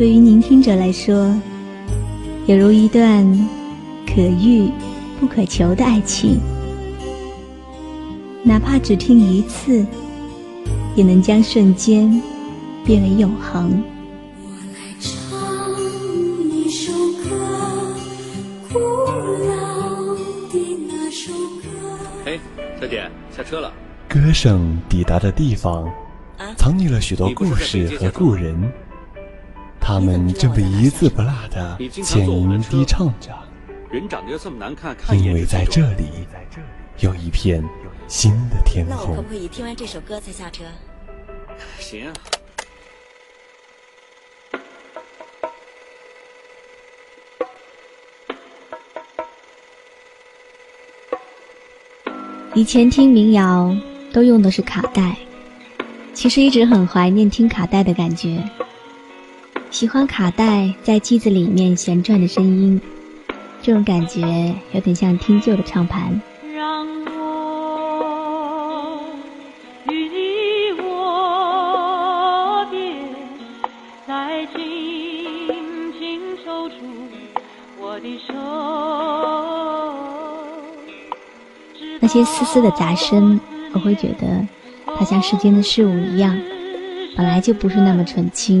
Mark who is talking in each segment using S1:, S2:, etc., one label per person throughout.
S1: 对于聆听者来说，有如一段可遇不可求的爱情，哪怕只听一次，也能将瞬间变为永恒。
S2: 嘿，小姐，下车了。
S3: 歌声抵达的地方。藏匿了许多故事和故人，他们正被一字不落的浅吟低唱着。
S2: 人长得又这么难看，
S3: 因为在这里有一片新的天空。那
S4: 我可不可以听完这首歌才下车？
S2: 行。
S1: 以前听民谣都用的是卡带。其实一直很怀念听卡带的感觉，喜欢卡带在机子里面旋转的声音，这种感觉有点像听旧的唱盘。让我与你握别，再轻轻抽出我的手。那些丝丝的杂声，我会觉得。它像世间的事物一样，本来就不是那么纯清，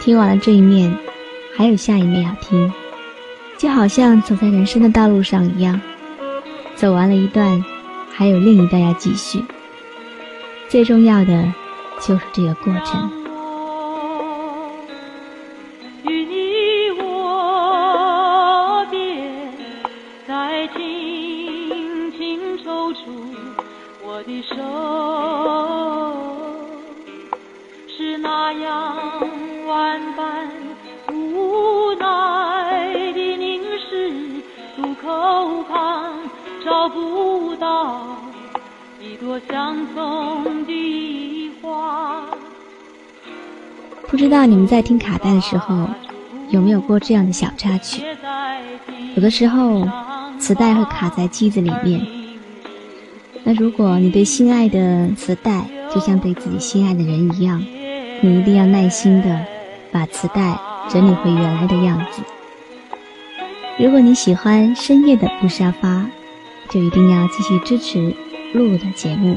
S1: 听完了这一面，还有下一面要听，就好像走在人生的道路上一样，走完了一段，还有另一段要继续。最重要的，就是这个过程。与你握别，再轻轻抽出我的手。是那样不知道你们在听卡带的时候，有没有过这样的小插曲？有的时候，磁带会卡在机子里面。那如果你对心爱的磁带，就像对自己心爱的人一样。你一定要耐心的把磁带整理回原来的样子。如果你喜欢深夜的布沙发，就一定要继续支持露的节目。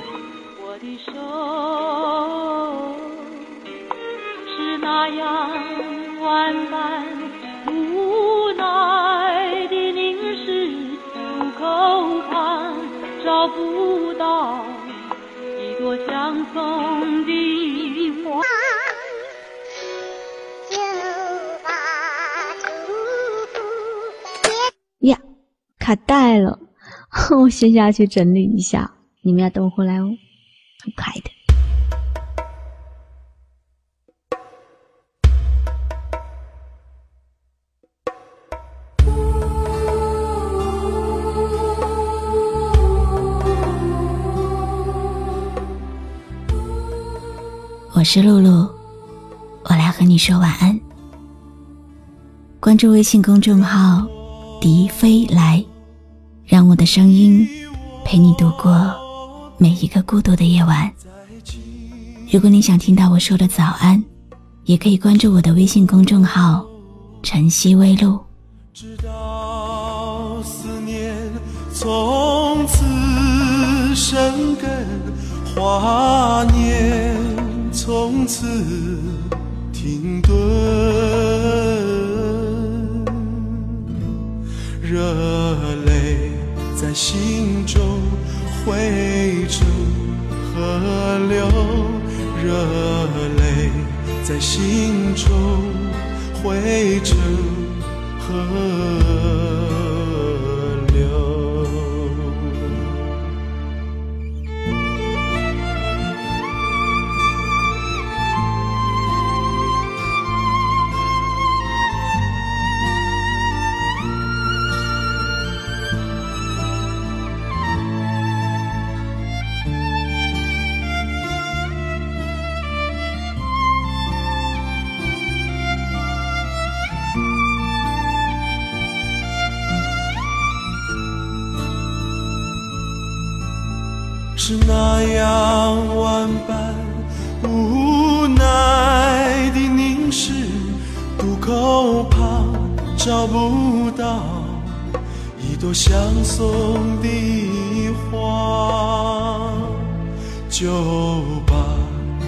S1: 我的手是那样万般无奈的凝视，路口旁找不到一朵相送的花。卡带了，我先下去整理一下，你们要等我回来哦，很快的。我是露露，我来和你说晚安。关注微信公众号“笛飞来”。让我的声音陪你度过每一个孤独的夜晚。如果你想听到我说的早安也可以关注我的微信公众号晨曦微露直到思念从此生根华年从此停顿。
S5: 热泪在心中汇成河流，热泪在心中汇成河。是那样万般无奈的凝视，渡口旁找不到一朵相送的花，就把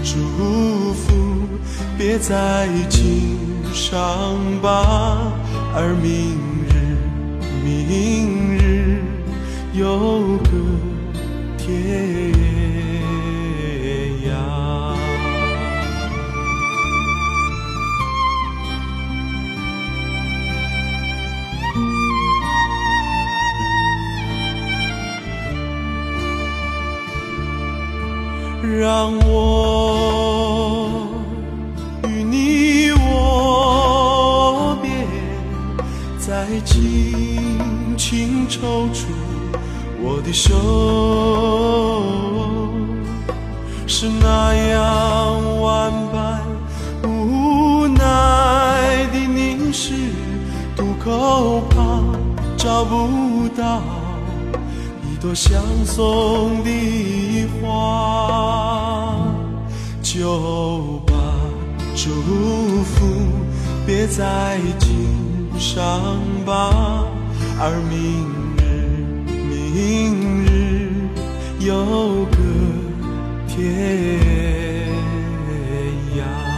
S5: 祝福别在襟上吧，而明日，明日有个。天涯，让我与你握别，再轻轻抽出。我的手是那样万般无奈的凝视，渡口旁找不到一朵相送的花，就把祝福别在襟上吧，而明。明日有个天涯。